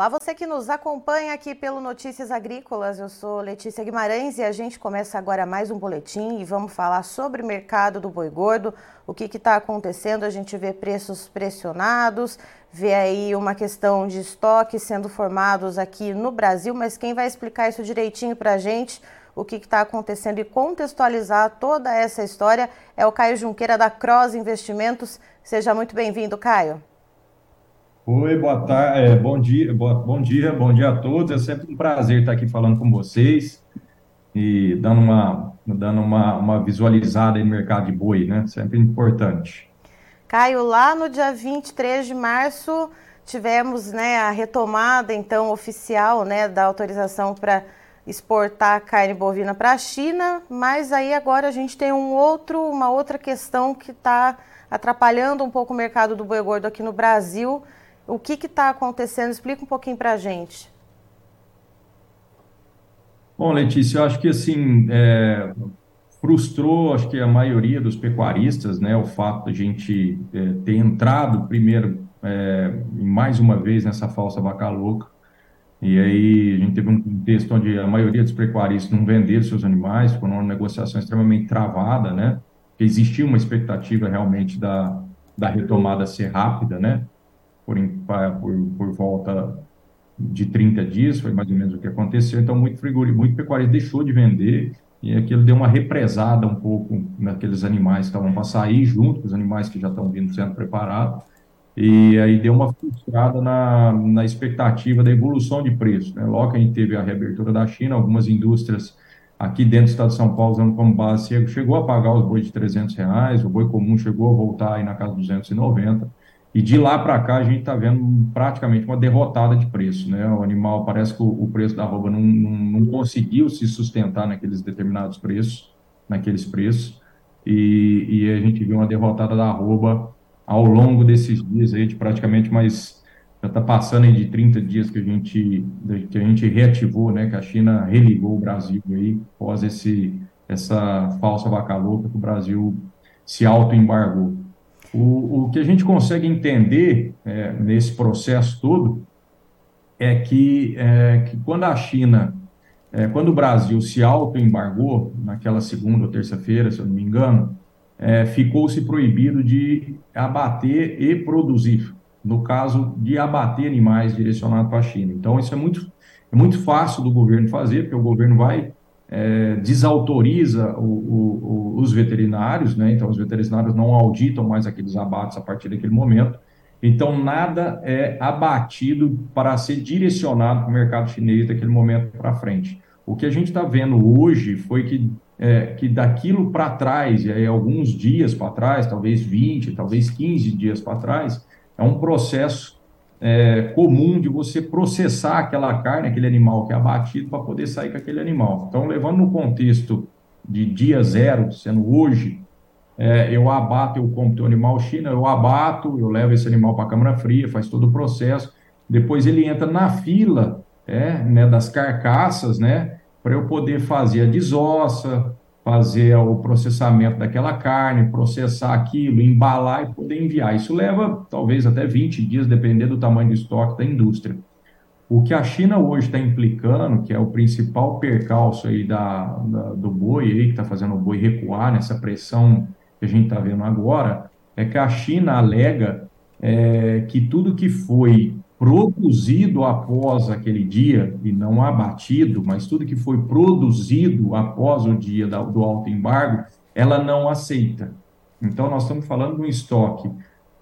Olá, você que nos acompanha aqui pelo Notícias Agrícolas. Eu sou Letícia Guimarães e a gente começa agora mais um boletim e vamos falar sobre o mercado do boi gordo, o que está acontecendo. A gente vê preços pressionados, vê aí uma questão de estoque sendo formados aqui no Brasil, mas quem vai explicar isso direitinho para a gente, o que está acontecendo e contextualizar toda essa história é o Caio Junqueira da Cross Investimentos. Seja muito bem-vindo, Caio. Oi, boa tarde, é, bom dia, bom dia, bom dia a todos. É sempre um prazer estar aqui falando com vocês e dando uma, dando uma, uma visualizada no mercado de boi, né? Sempre importante. Caio, lá no dia 23 de março tivemos né, a retomada então oficial né, da autorização para exportar carne bovina para a China, mas aí agora a gente tem um outro, uma outra questão que está atrapalhando um pouco o mercado do boi gordo aqui no Brasil o que está acontecendo? Explica um pouquinho para a gente. Bom, Letícia, eu acho que assim é, frustrou, acho que a maioria dos pecuaristas, né, o fato de a gente é, ter entrado primeiro é, mais uma vez nessa falsa vaca louca. E aí a gente teve um contexto onde a maioria dos pecuaristas não venderam seus animais, ficou numa negociação extremamente travada, né? Existia uma expectativa realmente da, da retomada ser rápida, né? Por, por, por volta de 30 dias, foi mais ou menos o que aconteceu. Então, muito frigorífico, muito pecuarista deixou de vender e aquilo deu uma represada um pouco naqueles animais que estavam para sair, junto com os animais que já estão vindo sendo preparados. E aí deu uma frustrada na, na expectativa da evolução de preço. Né? Logo que a gente teve a reabertura da China, algumas indústrias aqui dentro do estado de São Paulo, usando como base, chegou a pagar os bois de 300 reais, o boi comum chegou a voltar aí na casa de 290. E de lá para cá a gente está vendo praticamente uma derrotada de preço, né? O animal parece que o, preço da arroba não, não, não, conseguiu se sustentar naqueles determinados preços, naqueles preços, e, e, a gente viu uma derrotada da arroba ao longo desses dias aí, de praticamente mais já está passando aí de 30 dias que a gente que a gente reativou, né? Que a China religou o Brasil aí após esse essa falsa vaca louca que o Brasil se auto-embargou. O, o que a gente consegue entender é, nesse processo todo é que, é, que quando a China, é, quando o Brasil se auto-embargou, naquela segunda ou terça-feira, se eu não me engano, é, ficou-se proibido de abater e produzir, no caso de abater animais direcionados para a China. Então, isso é muito, é muito fácil do governo fazer, porque o governo vai é, desautoriza o, o, o, os veterinários, né? então os veterinários não auditam mais aqueles abates a partir daquele momento. Então, nada é abatido para ser direcionado para o mercado chinês daquele momento para frente. O que a gente está vendo hoje foi que, é, que daquilo para trás, e aí alguns dias para trás, talvez 20, talvez 15 dias para trás, é um processo é, comum de você processar aquela carne, aquele animal que é abatido, para poder sair com aquele animal. Então, levando no contexto de dia zero, sendo hoje, é, eu abato, eu compro o animal China, eu abato, eu levo esse animal para a câmara fria, faz todo o processo, depois ele entra na fila é, né, das carcaças, né, para eu poder fazer a desossa, fazer o processamento daquela carne, processar aquilo, embalar e poder enviar. Isso leva talvez até 20 dias, dependendo do tamanho do estoque da indústria. O que a China hoje está implicando, que é o principal percalço aí da, da do boi, aí, que está fazendo o boi recuar nessa pressão que a gente está vendo agora, é que a China alega é, que tudo que foi produzido após aquele dia, e não abatido, mas tudo que foi produzido após o dia do alto embargo, ela não aceita. Então, nós estamos falando de um estoque,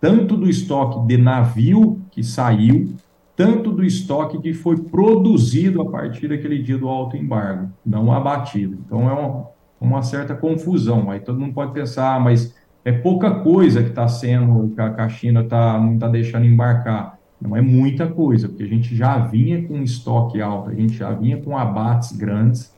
tanto do estoque de navio que saiu, tanto do estoque que foi produzido a partir daquele dia do alto embargo, não abatido. Então, é uma, uma certa confusão. Aí todo mundo pode pensar, ah, mas é pouca coisa que está sendo, que a China tá, não está deixando embarcar. Não é muita coisa, porque a gente já vinha com estoque alto, a gente já vinha com abates grandes,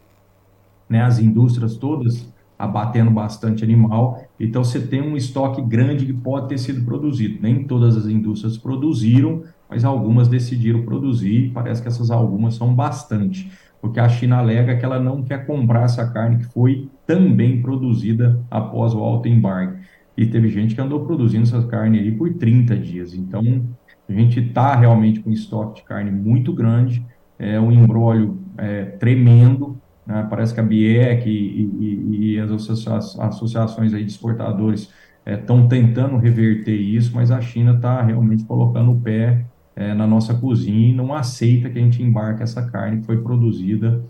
né? As indústrias todas abatendo bastante animal, então você tem um estoque grande que pode ter sido produzido. Nem todas as indústrias produziram, mas algumas decidiram produzir, parece que essas algumas são bastante, porque a China alega que ela não quer comprar essa carne que foi também produzida após o alto embargo. E teve gente que andou produzindo essa carne aí por 30 dias. Então, A gente está realmente com estoque de carne muito grande, é um embrólio é, tremendo, né? parece que a BIEC e, e, e as associações aí de exportadores estão é, tentando reverter isso, mas a China está realmente colocando o pé é, na nossa cozinha e não aceita que a gente embarque essa carne que foi produzida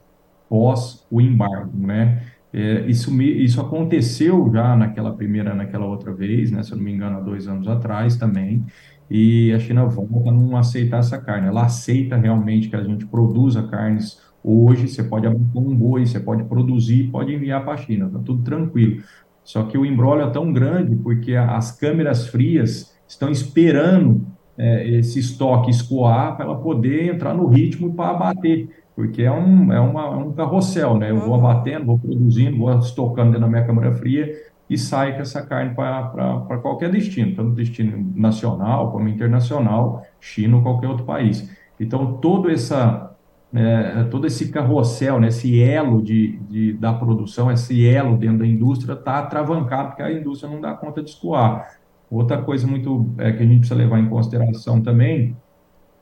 pós o embargo, né? É, isso, isso aconteceu já naquela primeira, naquela outra vez, né? Se eu não me engano, há dois anos atrás também. E a China volta a não aceitar essa carne. Ela aceita realmente que a gente produza carnes hoje. Você pode abrir um boi, você pode produzir, pode enviar para a China, tá tudo tranquilo. Só que o embrólio é tão grande porque as câmeras frias estão esperando é, esse estoque escoar para ela poder entrar no ritmo para abater, porque é um, é, uma, é um carrossel, né? Eu vou uhum. abatendo, vou produzindo, vou estocando dentro da minha câmara fria e sai com essa carne para qualquer destino, tanto destino nacional como internacional, China ou qualquer outro país. Então, todo essa é, todo esse carrossel, né, esse elo de, de, da produção, esse elo dentro da indústria está atravancado, porque a indústria não dá conta de escoar. Outra coisa muito é, que a gente precisa levar em consideração também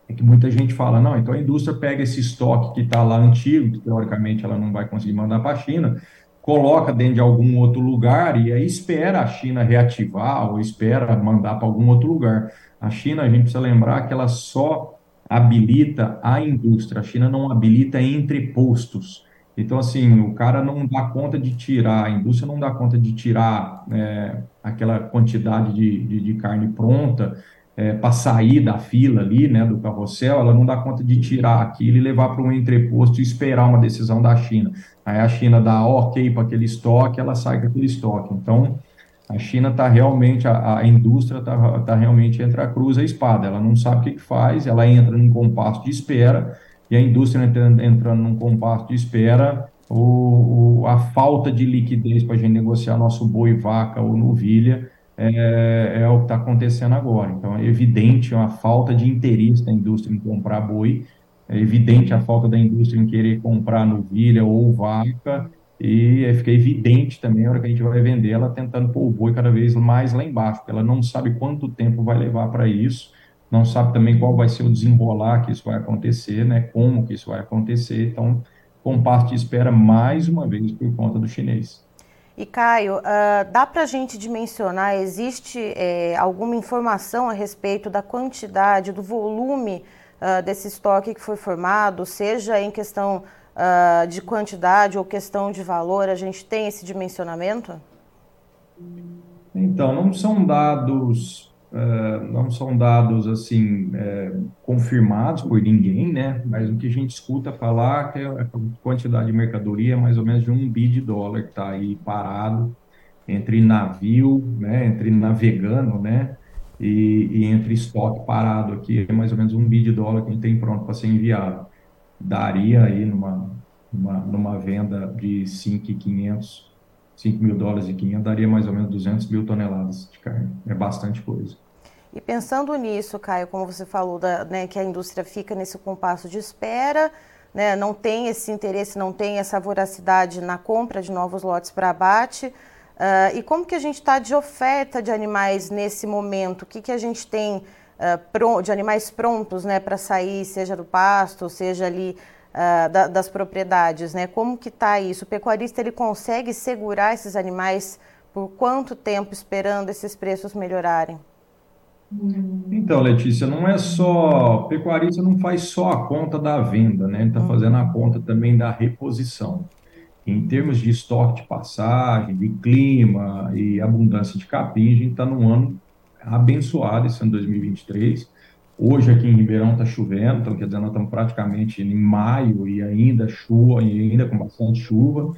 é que muita gente fala, não, então a indústria pega esse estoque que está lá antigo, que teoricamente ela não vai conseguir mandar para a China, coloca dentro de algum outro lugar e aí espera a China reativar ou espera mandar para algum outro lugar. A China, a gente precisa lembrar que ela só habilita a indústria, a China não habilita entrepostos. Então, assim, o cara não dá conta de tirar, a indústria não dá conta de tirar é, aquela quantidade de, de, de carne pronta é, para sair da fila ali, né, do carrossel, ela não dá conta de tirar aquilo e levar para um entreposto e esperar uma decisão da China. Aí a China dá ok para aquele estoque, ela sai com aquele estoque. Então, a China está realmente, a, a indústria está tá realmente entre a cruz e a espada. Ela não sabe o que, que faz, ela entra num compasso de espera, e a indústria entrando, entrando num compasso de espera, o, o, a falta de liquidez para a gente negociar nosso boi, vaca ou novilha é, é o que está acontecendo agora. Então, é evidente uma falta de interesse da indústria em comprar boi, é evidente a falta da indústria em querer comprar novilha ou vaca, e fica evidente também a hora que a gente vai vender ela tentando pôr o boi cada vez mais lá embaixo, porque ela não sabe quanto tempo vai levar para isso, não sabe também qual vai ser o desenrolar que isso vai acontecer, né, como que isso vai acontecer, então compasso de espera mais uma vez por conta do chinês. E Caio, uh, dá para a gente dimensionar, existe é, alguma informação a respeito da quantidade, do volume uh, desse estoque que foi formado, seja em questão uh, de quantidade ou questão de valor, a gente tem esse dimensionamento? Então, não são dados, uh, não são dados assim uh, confirmados por ninguém, né? Mas o que a gente escuta falar é que a quantidade de mercadoria é mais ou menos de um bi de dólar que está aí parado entre navio, né? Entre navegando, né? E, e, entre estoque parado aqui, é mais ou menos um bi de dólar que a gente tem pronto para ser enviado daria aí numa, numa, numa venda de 5,500, 5 mil dólares e 500, daria mais ou menos 200 mil toneladas de carne. É bastante coisa. E pensando nisso, Caio, como você falou, da, né, que a indústria fica nesse compasso de espera, né, não tem esse interesse, não tem essa voracidade na compra de novos lotes para abate. Uh, e como que a gente está de oferta de animais nesse momento? O que, que a gente tem uh, de animais prontos né, para sair, seja do pasto, seja ali uh, da, das propriedades, né? Como que está isso? O pecuarista ele consegue segurar esses animais por quanto tempo esperando esses preços melhorarem? Então, Letícia, não é só. Pecuarista não faz só a conta da venda, né? Ele está uhum. fazendo a conta também da reposição. Em termos de estoque de passagem, de clima e abundância de capim, a gente está num ano abençoado esse ano 2023. Hoje aqui em Ribeirão está chovendo, então quer dizer, nós estamos praticamente em maio e ainda chuva, e ainda com bastante chuva.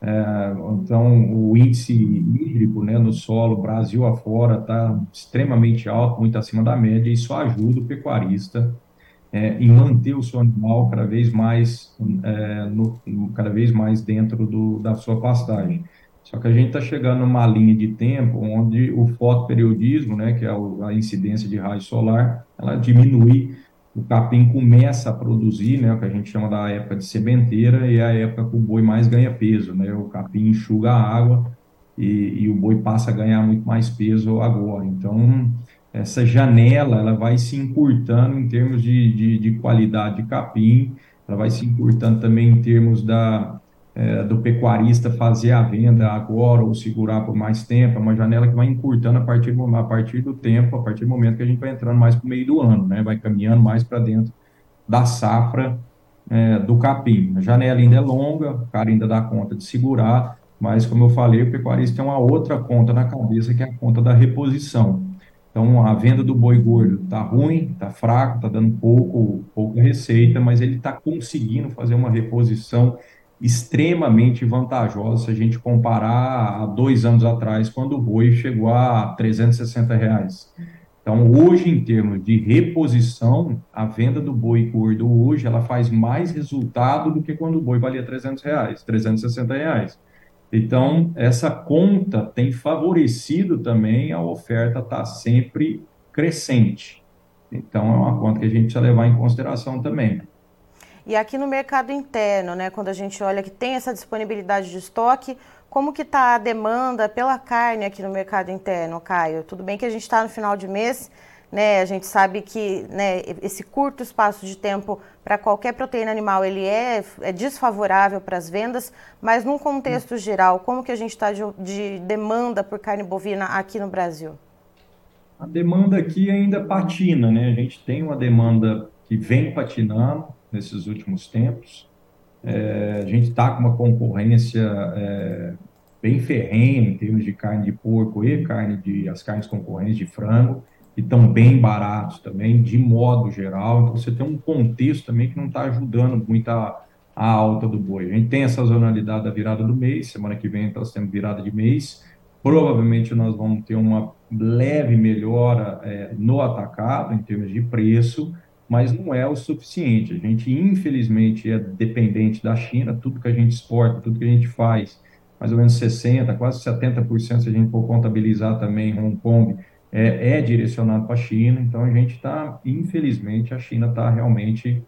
É, então o índice hídrico né, no solo, Brasil afora, está extremamente alto, muito acima da média, e isso ajuda o pecuarista é, em manter o seu animal cada vez mais, é, no, cada vez mais dentro do, da sua pastagem. Só que a gente está chegando numa linha de tempo onde o fotoperiodismo, né, que é a incidência de raio solar, ela diminui, o capim começa a produzir, né, o que a gente chama da época de sementeira, e é a época que o boi mais ganha peso, né, o capim enxuga a água e, e o boi passa a ganhar muito mais peso agora. Então, essa janela ela vai se encurtando em termos de, de, de qualidade de capim, ela vai se encurtando também em termos da, é, do pecuarista fazer a venda agora ou segurar por mais tempo, é uma janela que vai encurtando a partir, do, a partir do tempo, a partir do momento que a gente vai entrando mais para o meio do ano, né? vai caminhando mais para dentro da safra é, do capim. A janela ainda é longa, o cara ainda dá conta de segurar, mas como eu falei, o pecuarista tem uma outra conta na cabeça, que é a conta da reposição. Então, a venda do boi gordo está ruim, está fraco, está dando pouco, pouca receita, mas ele está conseguindo fazer uma reposição extremamente vantajosa se a gente comparar a dois anos atrás, quando o boi chegou a 360 reais. Então, hoje, em termos de reposição, a venda do boi gordo hoje, ela faz mais resultado do que quando o boi valia 300 reais, 360 reais. Então, essa conta tem favorecido também a oferta estar tá sempre crescente. Então, é uma conta que a gente precisa levar em consideração também. E aqui no mercado interno, né, quando a gente olha que tem essa disponibilidade de estoque, como que está a demanda pela carne aqui no mercado interno, Caio? Tudo bem que a gente está no final de mês, né? A gente sabe que né, esse curto espaço de tempo para qualquer proteína animal ele é, é desfavorável para as vendas, mas num contexto geral, como que a gente está de, de demanda por carne bovina aqui no Brasil? A demanda aqui ainda patina, né? A gente tem uma demanda que vem patinando, nesses últimos tempos. É, a gente está com uma concorrência é, bem ferrenha em termos de carne de porco e carne de as carnes concorrentes de frango, que estão bem baratos também, de modo geral. Então você tem um contexto também que não está ajudando muito a, a, alta do boi. A gente tem essa sazonalidade da virada do mês, semana que vem nós temos virada de mês. Provavelmente nós vamos ter uma leve melhora é, no atacado em termos de preço mas não é o suficiente. A gente, infelizmente, é dependente da China, tudo que a gente exporta, tudo que a gente faz, mais ou menos 60%, quase 70%, se a gente for contabilizar também Hong Kong, é, é direcionado para a China. Então, a gente está, infelizmente, a China está realmente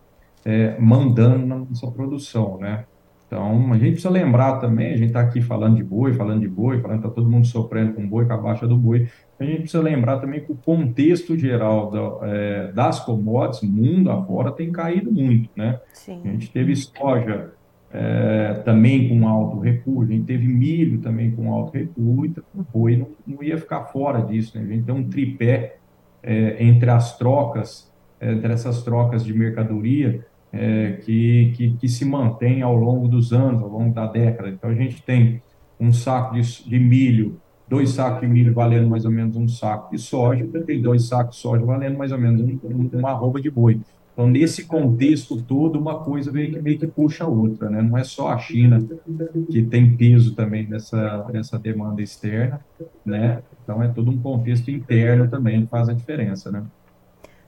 é, mandando na nossa produção, né? Então, a gente precisa lembrar também, a gente está aqui falando de boi, falando de boi, falando que está todo mundo sofrendo com boi, com a baixa do boi. A gente precisa lembrar também que o contexto geral da, é, das commodities, mundo afora, tem caído muito, né? Sim. A gente teve soja é, também com alto recuo, a gente teve milho também com alto recuo, então o boi não, não ia ficar fora disso, né? A gente tem um tripé é, entre as trocas, é, entre essas trocas de mercadoria, é, que, que, que, se mantém ao longo dos anos, ao longo da década. Então, a gente tem um saco de, de milho, dois sacos de milho valendo mais ou menos um saco de soja, tem dois sacos de soja valendo mais ou menos um, uma arroba de boi. Então, nesse contexto todo, uma coisa meio que, meio que puxa a outra, né? Não é só a China que tem peso também nessa, nessa demanda externa, né? Então, é todo um contexto interno também que faz a diferença, né?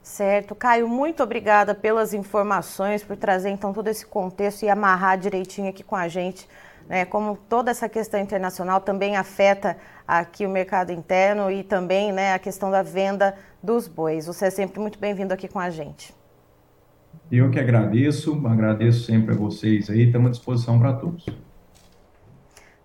Certo. Caio, muito obrigada pelas informações, por trazer então todo esse contexto e amarrar direitinho aqui com a gente, né, como toda essa questão internacional também afeta aqui o mercado interno e também né, a questão da venda dos bois. Você é sempre muito bem-vindo aqui com a gente. Eu que agradeço, agradeço sempre a vocês aí, estamos à disposição para todos.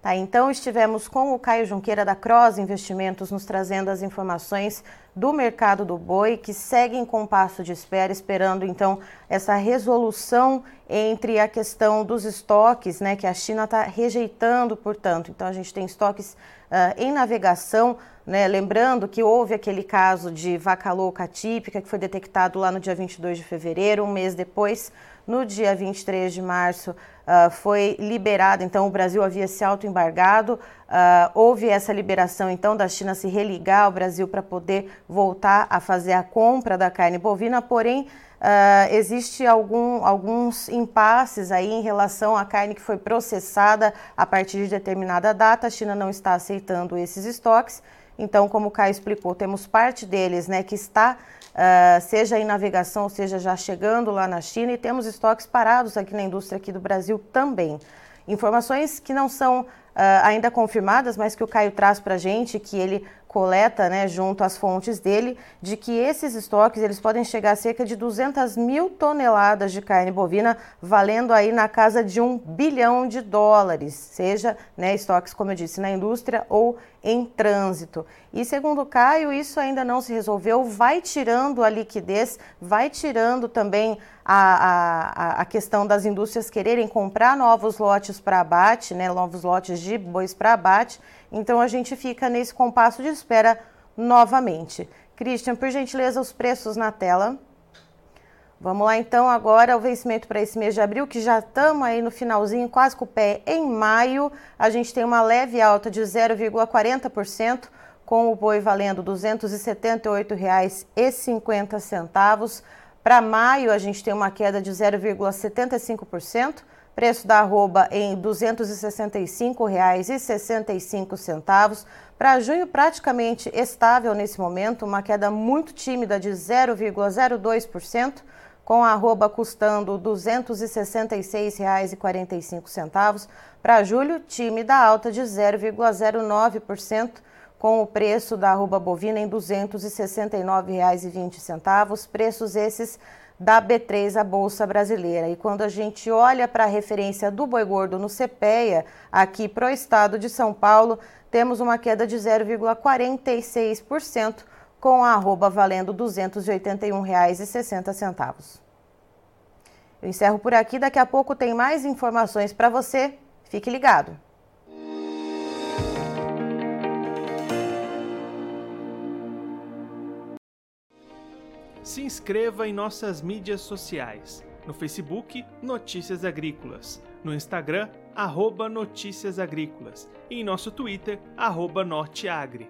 Tá, então estivemos com o Caio Junqueira da Cross Investimentos nos trazendo as informações do mercado do boi, que seguem com passo de espera, esperando então essa resolução entre a questão dos estoques, né, que a China está rejeitando, portanto. Então a gente tem estoques uh, em navegação, né, lembrando que houve aquele caso de vaca louca típica que foi detectado lá no dia 22 de fevereiro, um mês depois, no dia 23 de março, uh, foi liberado, então o Brasil havia se autoembargado, uh, houve essa liberação então da China se religar ao Brasil para poder voltar a fazer a compra da carne bovina, porém Uh, existe algum, alguns impasses aí em relação à carne que foi processada a partir de determinada data. A China não está aceitando esses estoques. Então, como o Caio explicou, temos parte deles né, que está Uh, seja em navegação, seja já chegando lá na China, e temos estoques parados aqui na indústria aqui do Brasil também. Informações que não são ainda confirmadas, mas que o Caio traz para a gente, que ele coleta, né, junto às fontes dele, de que esses estoques eles podem chegar a cerca de 200 mil toneladas de carne bovina, valendo aí na casa de um bilhão de dólares, seja né, estoques, como eu disse, na indústria ou em trânsito. E segundo Caio, isso ainda não se resolveu, vai tirando a liquidez, vai tirando também a, a, a questão das indústrias quererem comprar novos lotes para abate, né, novos lotes de bois para abate, então a gente fica nesse compasso de espera novamente. Christian, por gentileza, os preços na tela. Vamos lá então agora o vencimento para esse mês de abril, que já estamos aí no finalzinho, quase com o pé em maio. A gente tem uma leve alta de 0,40%, com o boi valendo R$ 278,50. Para maio, a gente tem uma queda de 0,75%. Preço da arroba em R$ 265,65. Para junho, praticamente estável nesse momento, uma queda muito tímida de 0,02%, com a arroba custando R$ 266,45. Para julho, tímida alta de 0,09%, com o preço da arroba bovina em R$ 269,20. Preços esses da B3, a Bolsa Brasileira. E quando a gente olha para a referência do boi gordo no CPEA, aqui para o estado de São Paulo, temos uma queda de 0,46%, com a arroba valendo R$ 281,60. Eu encerro por aqui, daqui a pouco tem mais informações para você. Fique ligado. se inscreva em nossas mídias sociais. No Facebook, Notícias Agrícolas. No Instagram, arroba Notícias Agrícolas. E em nosso Twitter, arroba Norteagri.